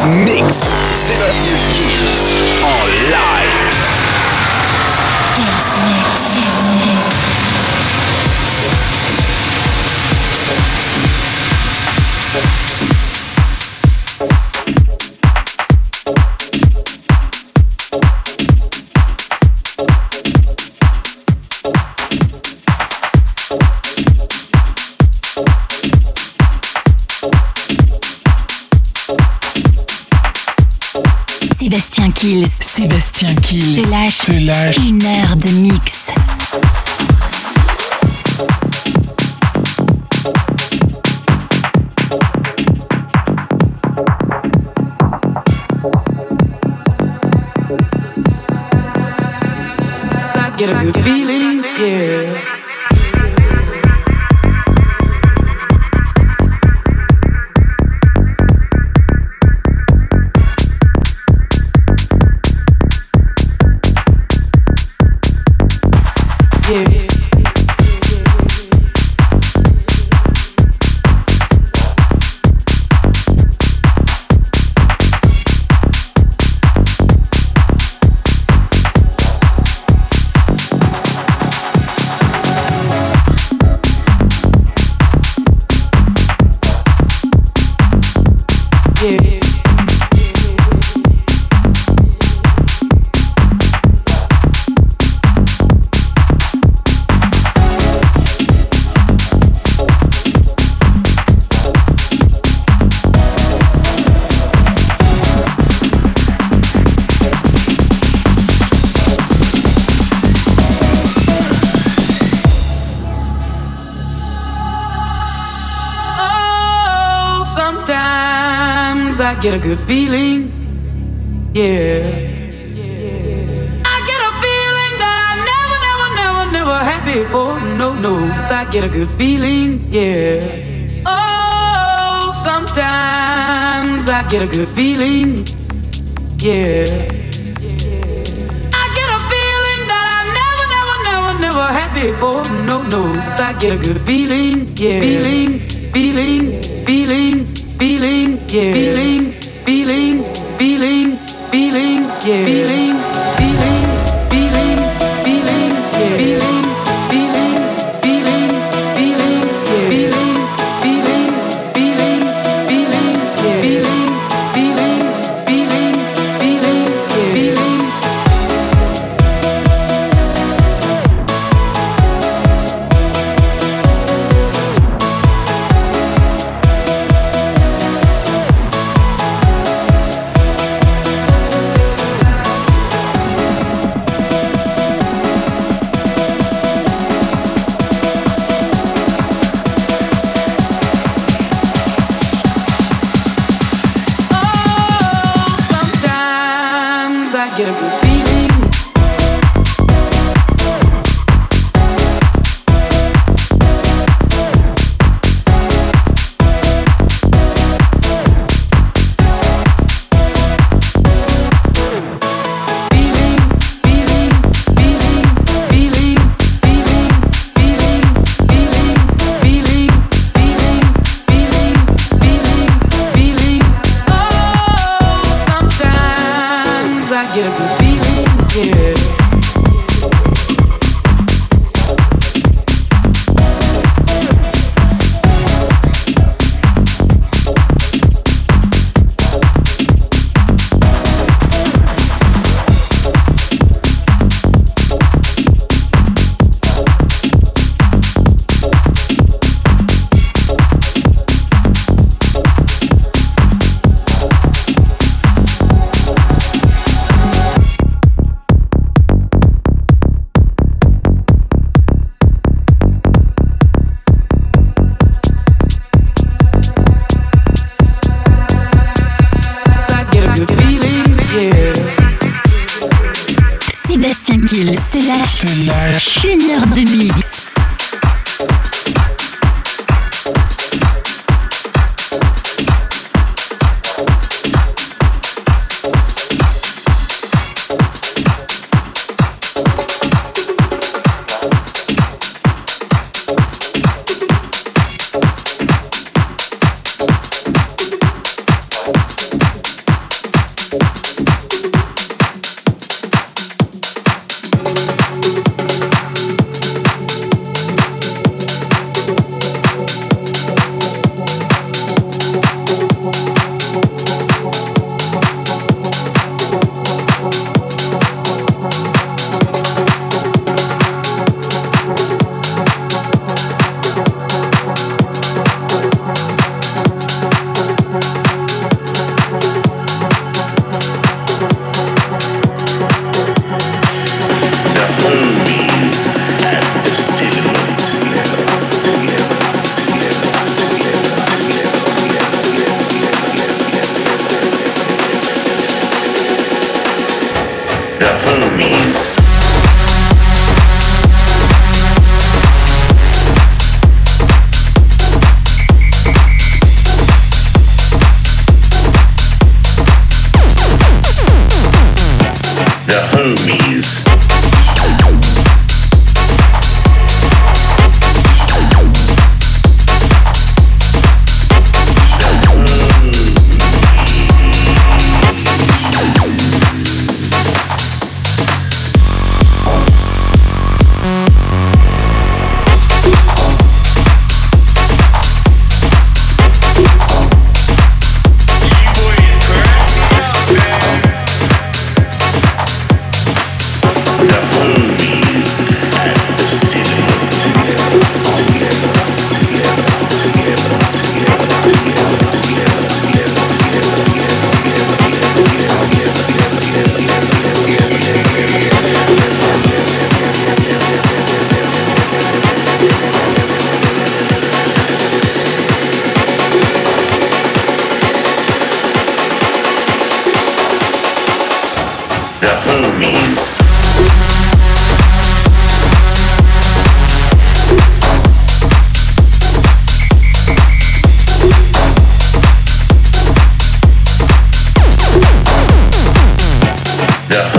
Mix. Sébastien lâche, une heure de get a good feeling. Yeah. I get a feeling that I never, never, never, never had before. No, no. I get a good feeling. Yeah. Oh, sometimes I get a good feeling. Yeah. I get a feeling that I never, never, never, never had before. No, no. I get a good feeling. Yeah. Feeling, feeling, feeling, feeling. Yeah. Feeling, feeling, feeling, feeling. Yeah. Feeling, feeling,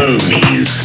movies.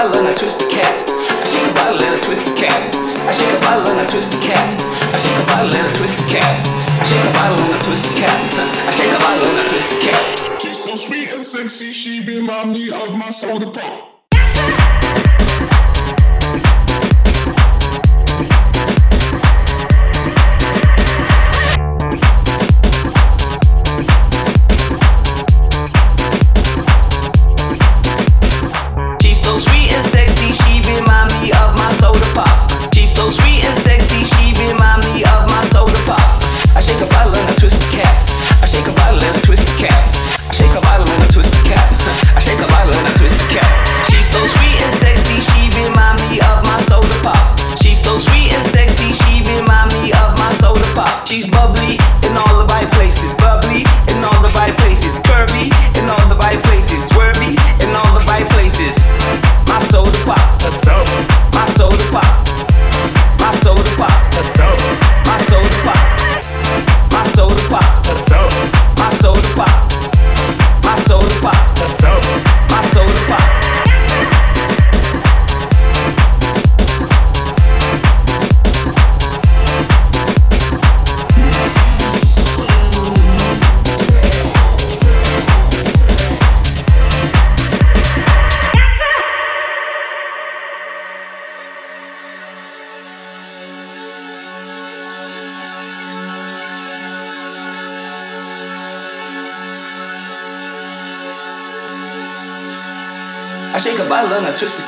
And I twist the cap. I shake a bottle and I twist the cap. I shake a bottle and I twist the cap. I shake a bottle and I twist the cap. I shake a bottle and I twist the cap. I shake a bottle and I twist the cap. She's so sweet and sexy, she remind me of my soda pop.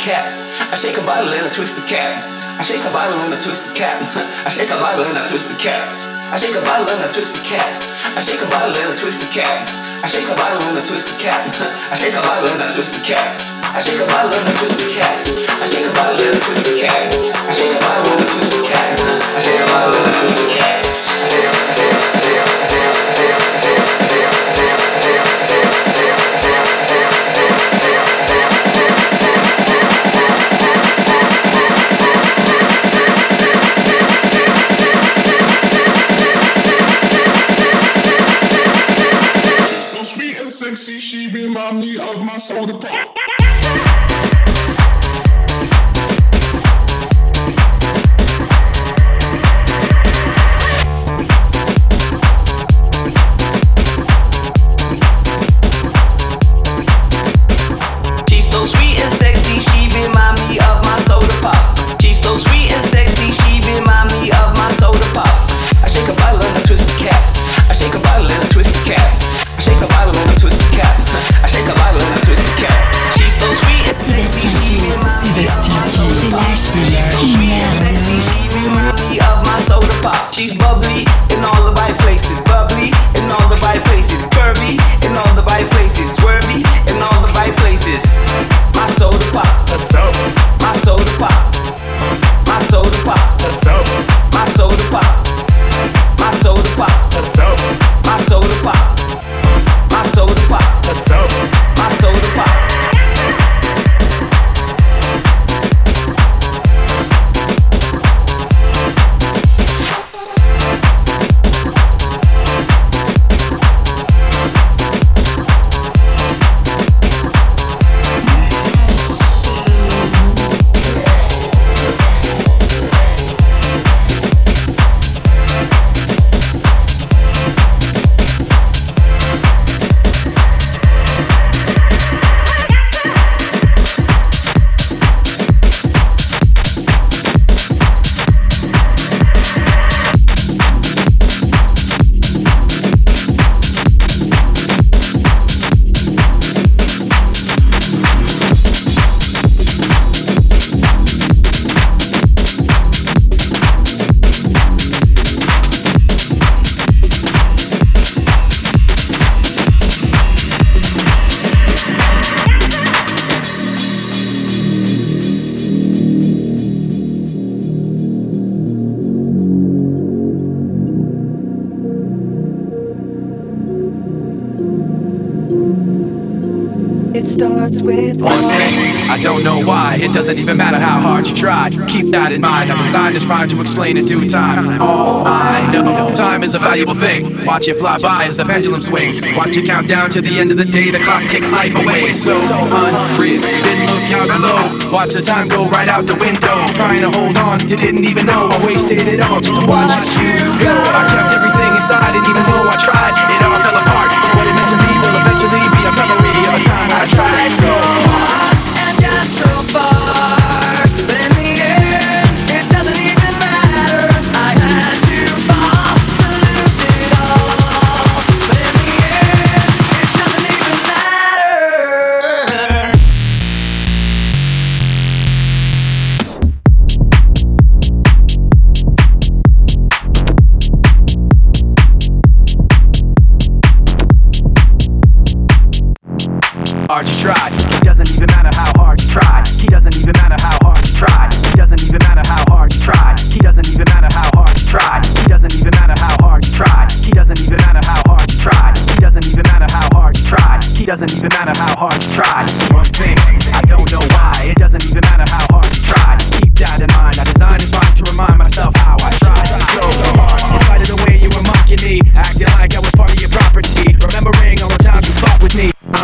Cap. I shake a bottle and I twist the cap. I shake a bottle and I twist the cap. I shake a bottle and I twist the cap. I shake a bottle and I twist the cap. I shake a bottle and I twist the cap. I shake a bottle and I twist the cap. I shake a bottle and I twist the cap. I shake a bottle and I twist the cap. I shake a bottle and I twist the cap. I shake a bottle and I twist the cap. I shake a bottle and I twist the cap. Try. That in mind. I'm designed this rhyme to explain in due time. All I know, time is a valuable thing. Watch it fly by as the pendulum swings. Watch it count down to the end of the day. The clock takes life away. So unreal. Didn't look out below. Watch the time go right out the window. Trying to hold on to didn't even know I wasted it all just to watch you go. I kept everything inside, and even though I tried, hard you tried. It doesn't even matter how hard you try. He doesn't even matter how hard you try. He doesn't even matter how hard you try. He doesn't even matter how hard you try. He doesn't even matter how hard you try. He doesn't even matter how hard you try. He doesn't even matter how hard you try. He doesn't even matter how hard you try. One thing, I don't know why. It doesn't even matter how hard you try. Keep that in mind. I designed this rhyme to remind myself how I tried so hard. In spite of the way you were mocking me, acting like I was part of your property. Remembering all the times you fought with me.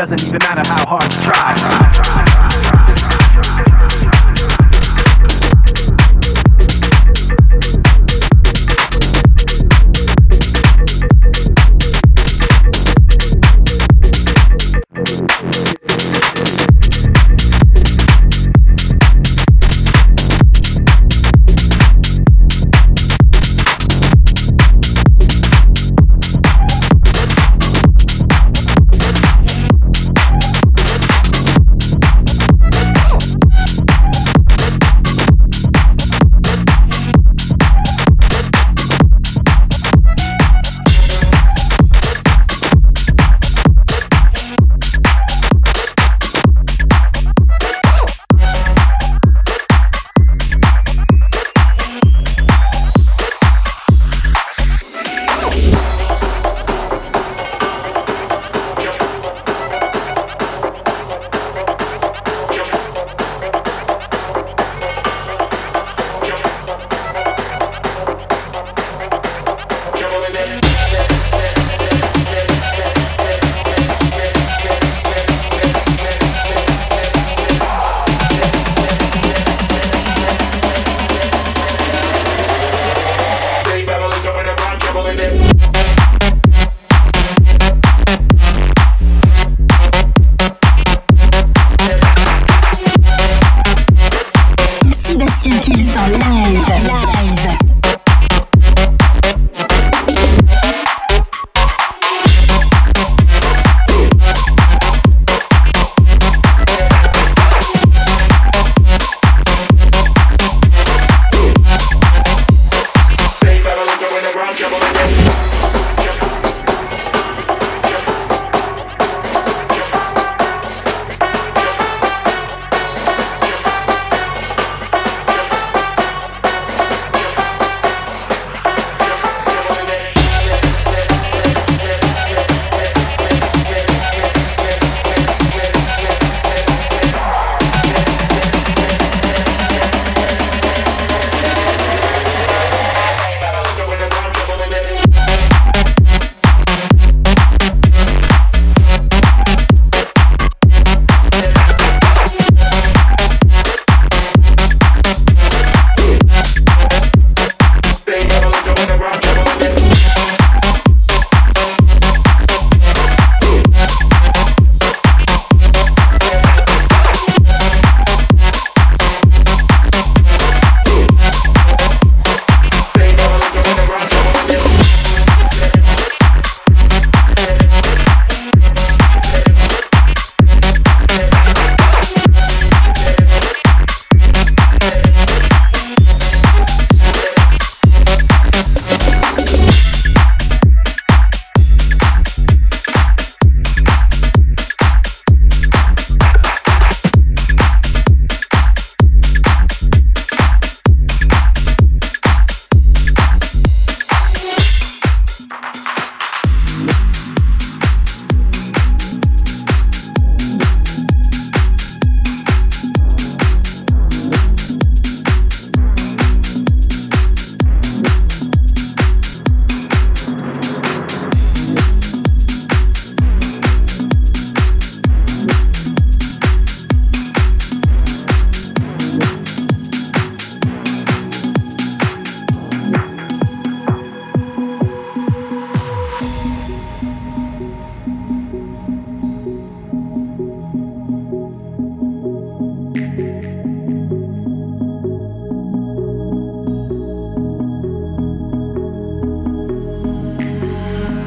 Doesn't even matter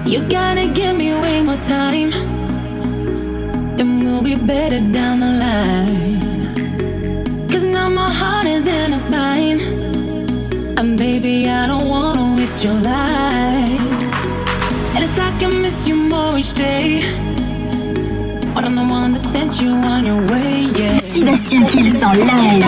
You gotta give me way more time, and we'll be better down the line. Cause now my heart is in a bind, and baby, I don't wanna waste your life. And it's like I miss you more each day. When I'm the one that sent you on your way, yeah. Sébastien Kills en live.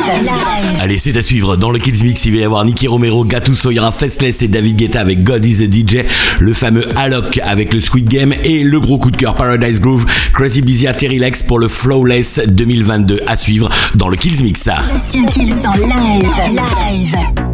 Allez, c'est à suivre. Dans le Kills Mix, il va y avoir Nicky Romero, Gattuso, il y aura Festless et David Guetta avec God is a DJ, le fameux Alok avec le Squid Game et le gros coup de cœur Paradise Groove, Crazy Busy à Terry Lex pour le Flawless 2022 à suivre dans le Kills Mix. Sébastien Kills en live. live.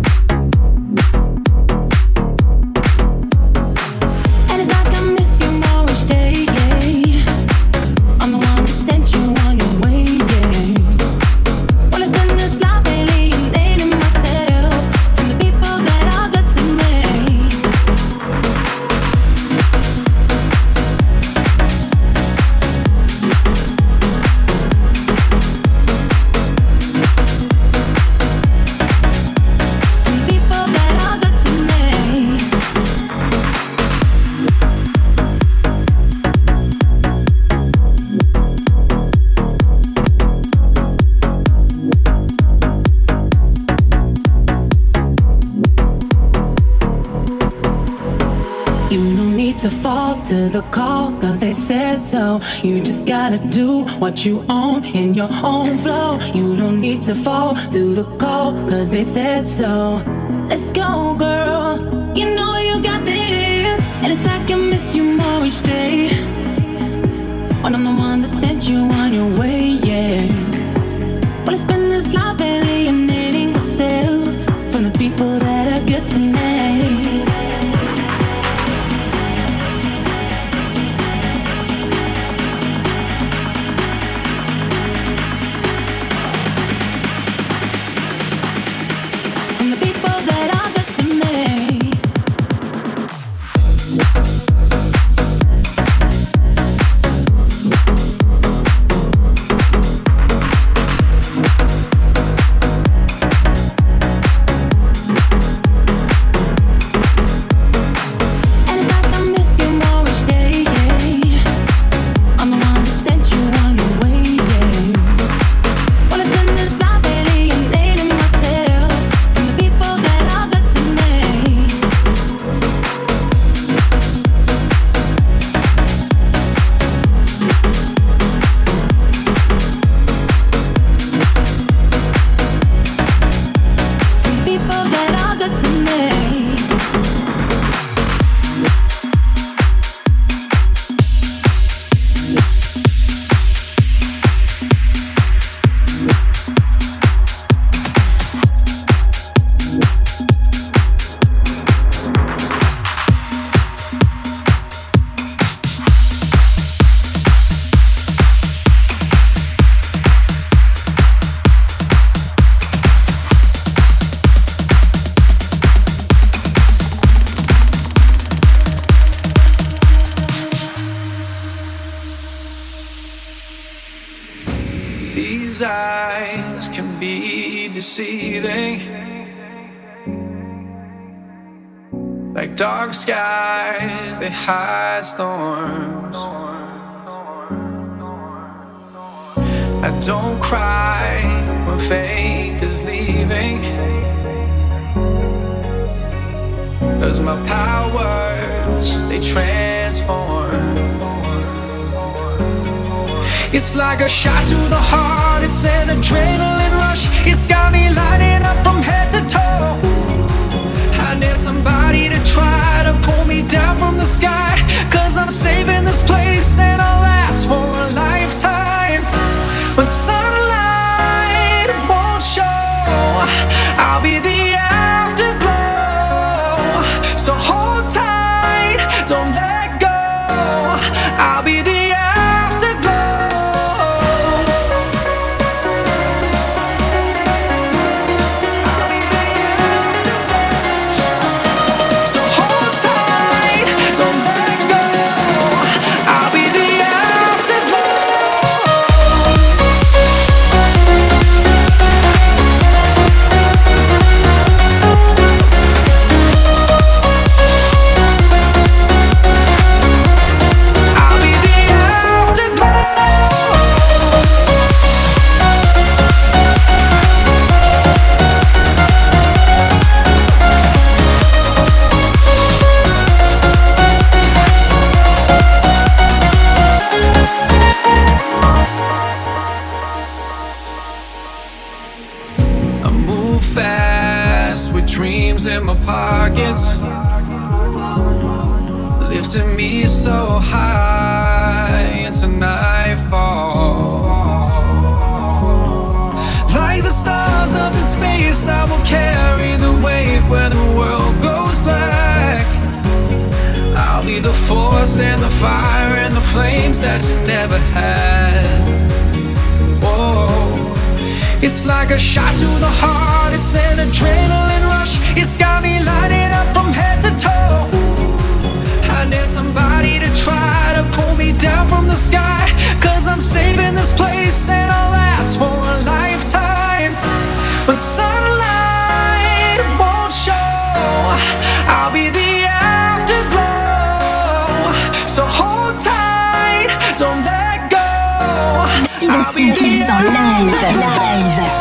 What you own in your own flow. You don't need to fall to the call, cause they said so. Let's go, girl. You know you got this. And it's like I miss you more each day. Deceiving. Like dark skies, they hide storms. I don't cry when faith is leaving. Cause my powers, they transform. It's like a shot to the heart, it's an adrenaline rush. It's got me lighting up from head to toe. I need somebody to try to pull me down from the sky. Cause I'm saving this place and I'll last for a lifetime. When sunlight won't show, I'll be the and the fire and the flames that you never had. Whoa. It's like a shot to the heart, it's an adrenaline. Platine Kids en live. live.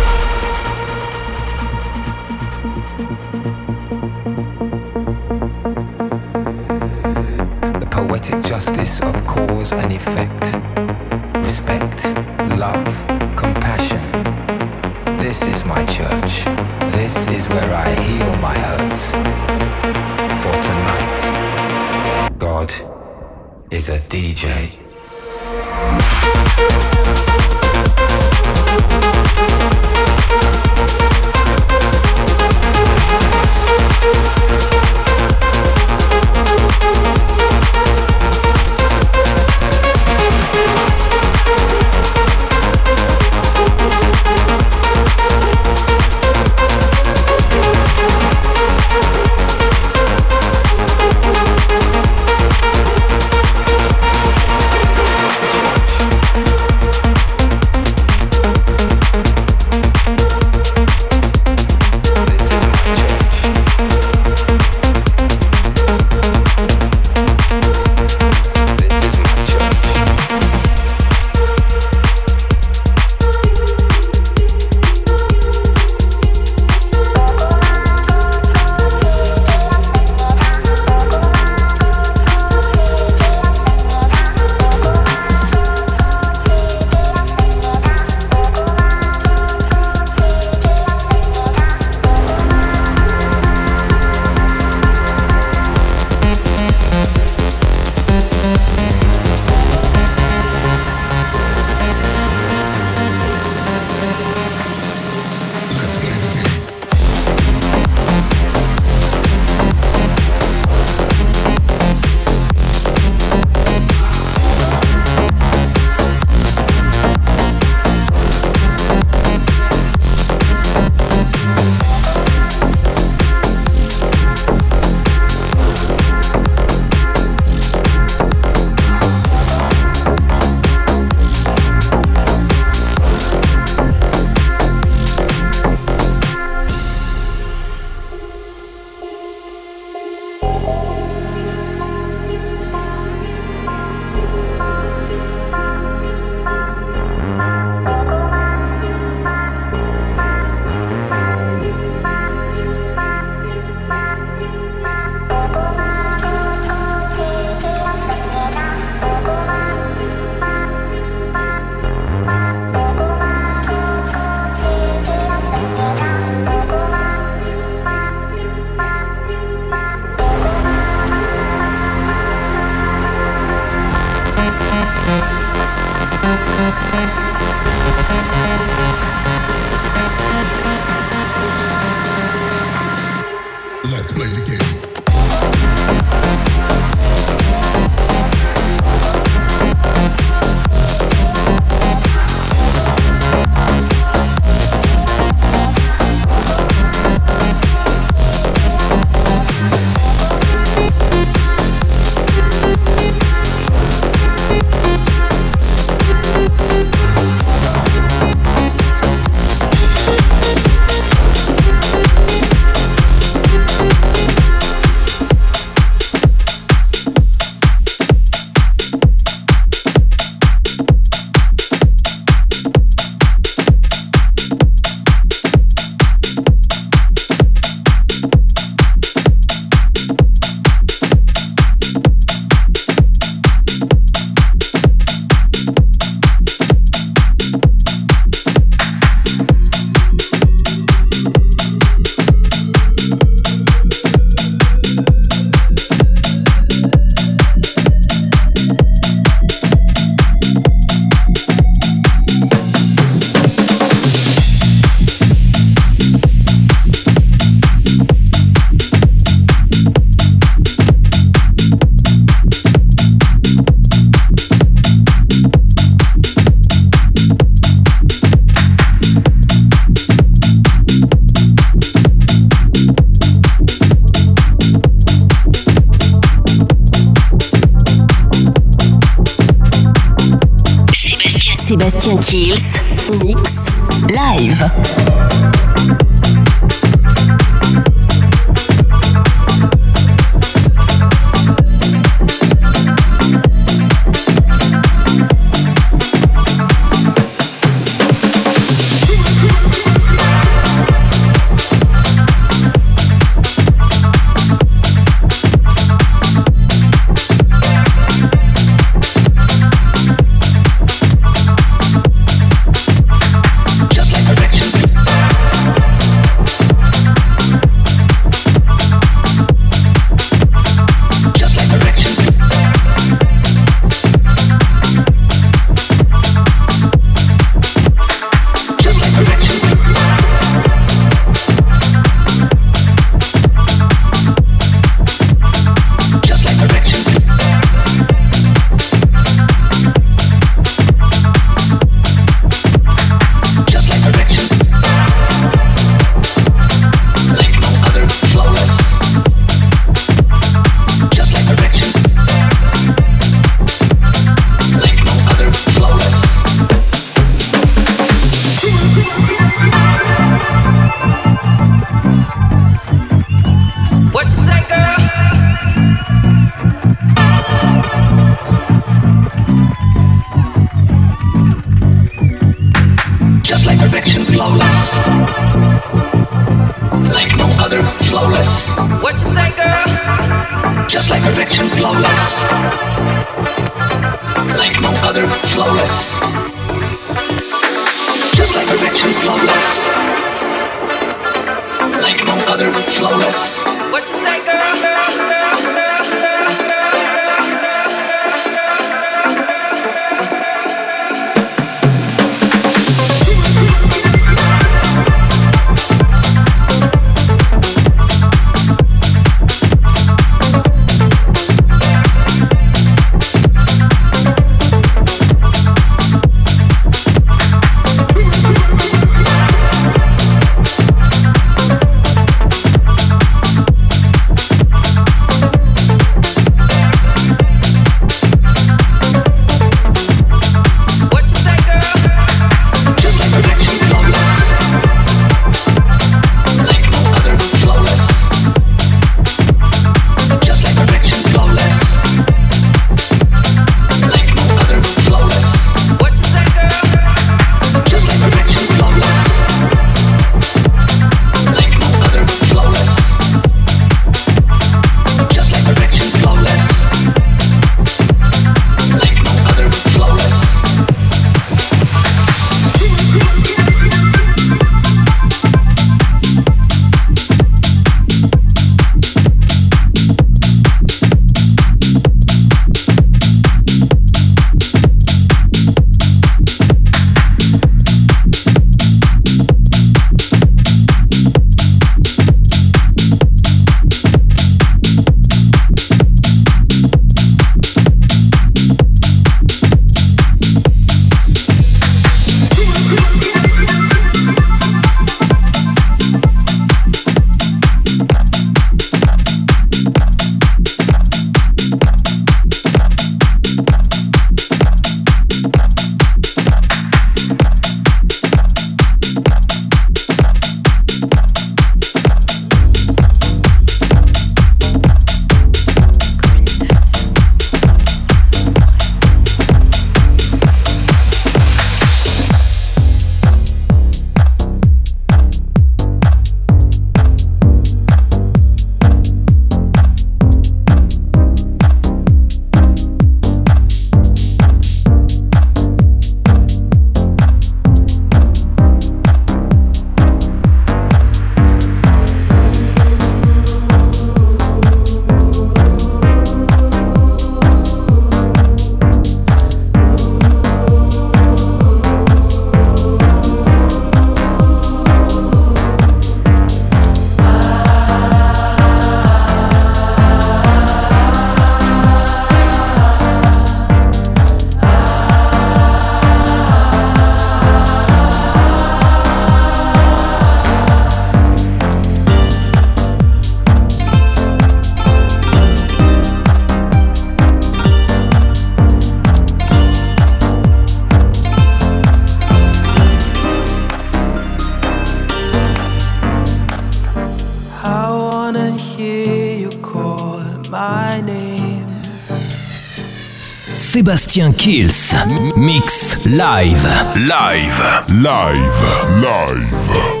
Sébastien Kills. Mix live. Live. Live. Live.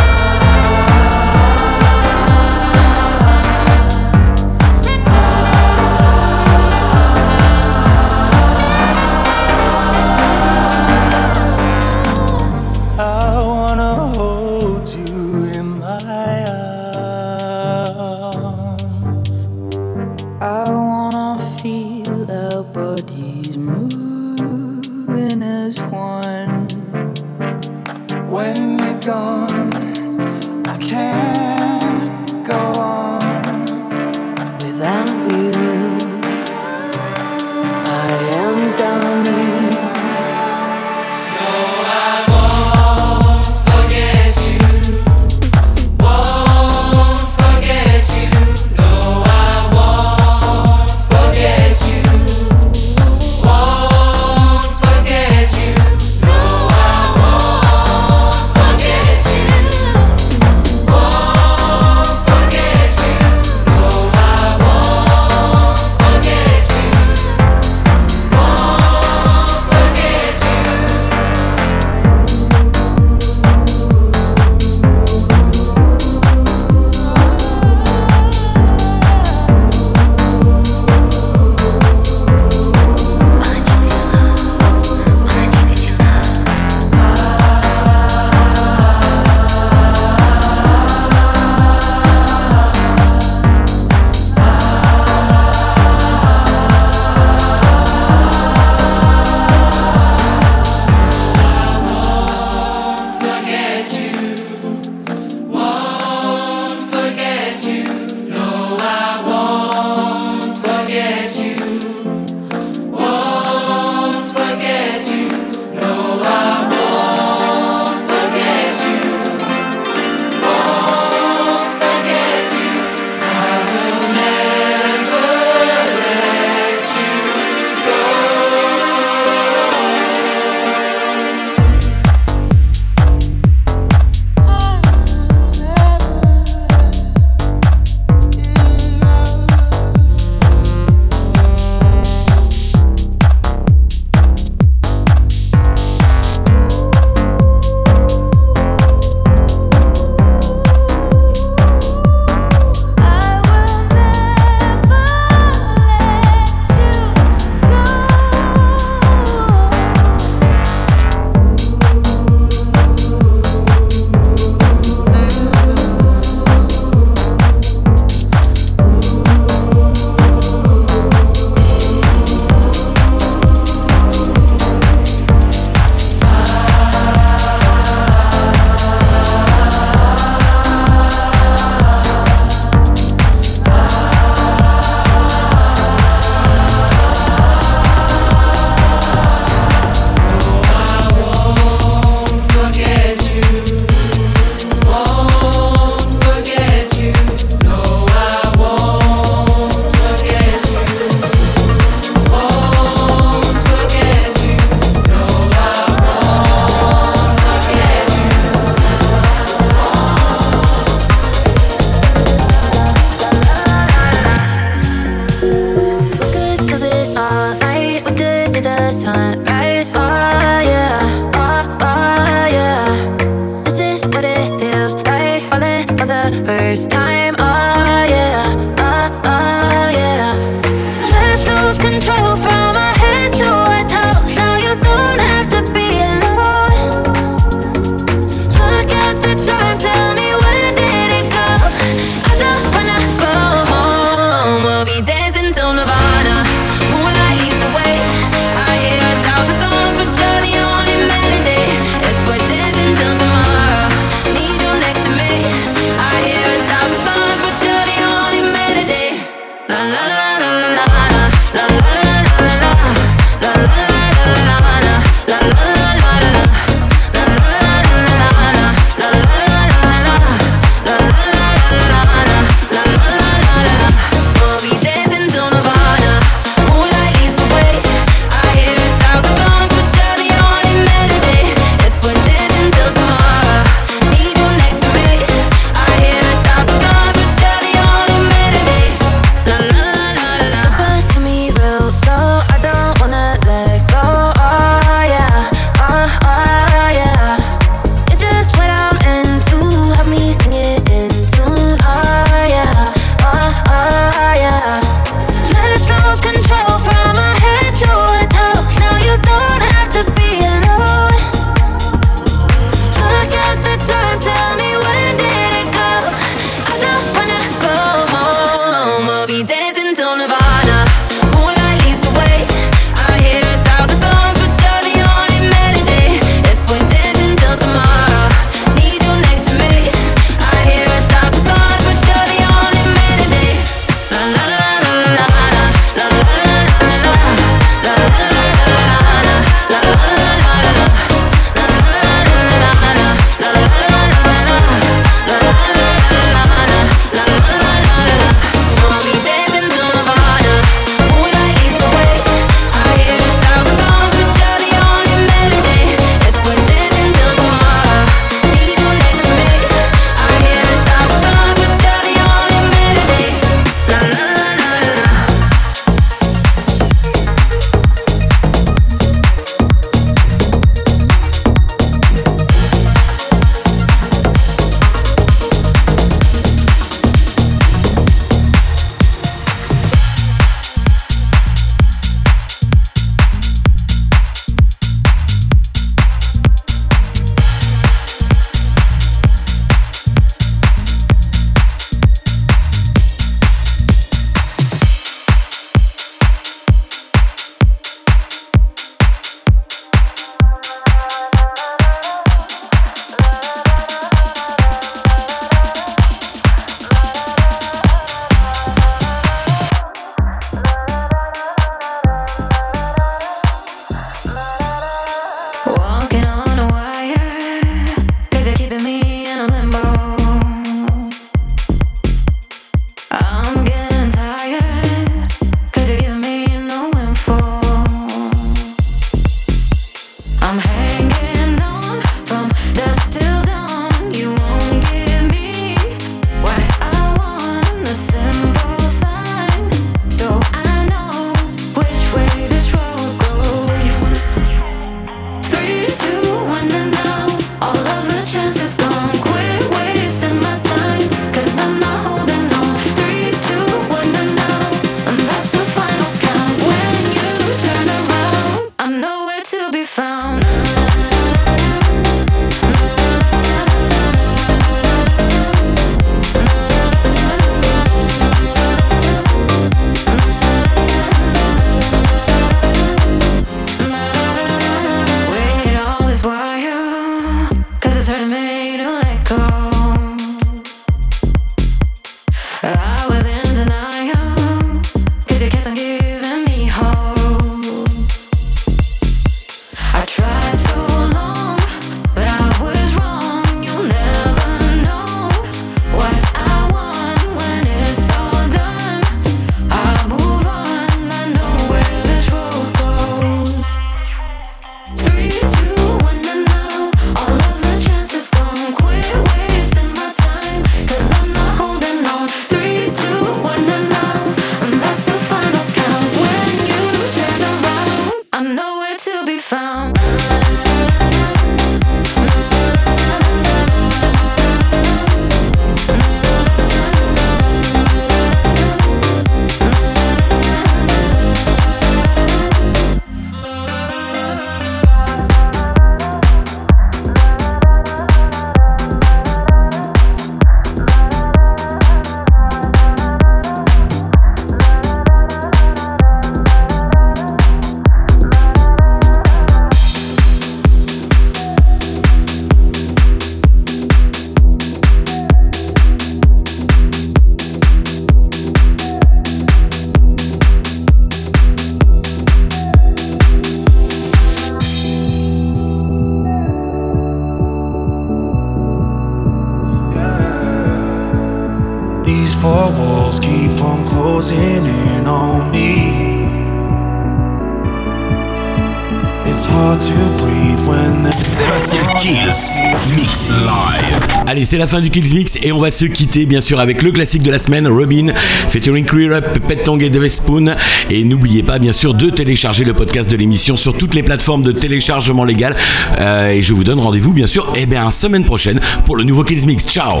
C'est la fin du Kills Mix et on va se quitter bien sûr avec le classique de la semaine, Robin, featuring Clear Up, Pet Tong et Dave Spoon. Et n'oubliez pas bien sûr de télécharger le podcast de l'émission sur toutes les plateformes de téléchargement légal. Euh, et je vous donne rendez-vous bien sûr eh bien, semaine prochaine pour le nouveau Kills Mix. Ciao.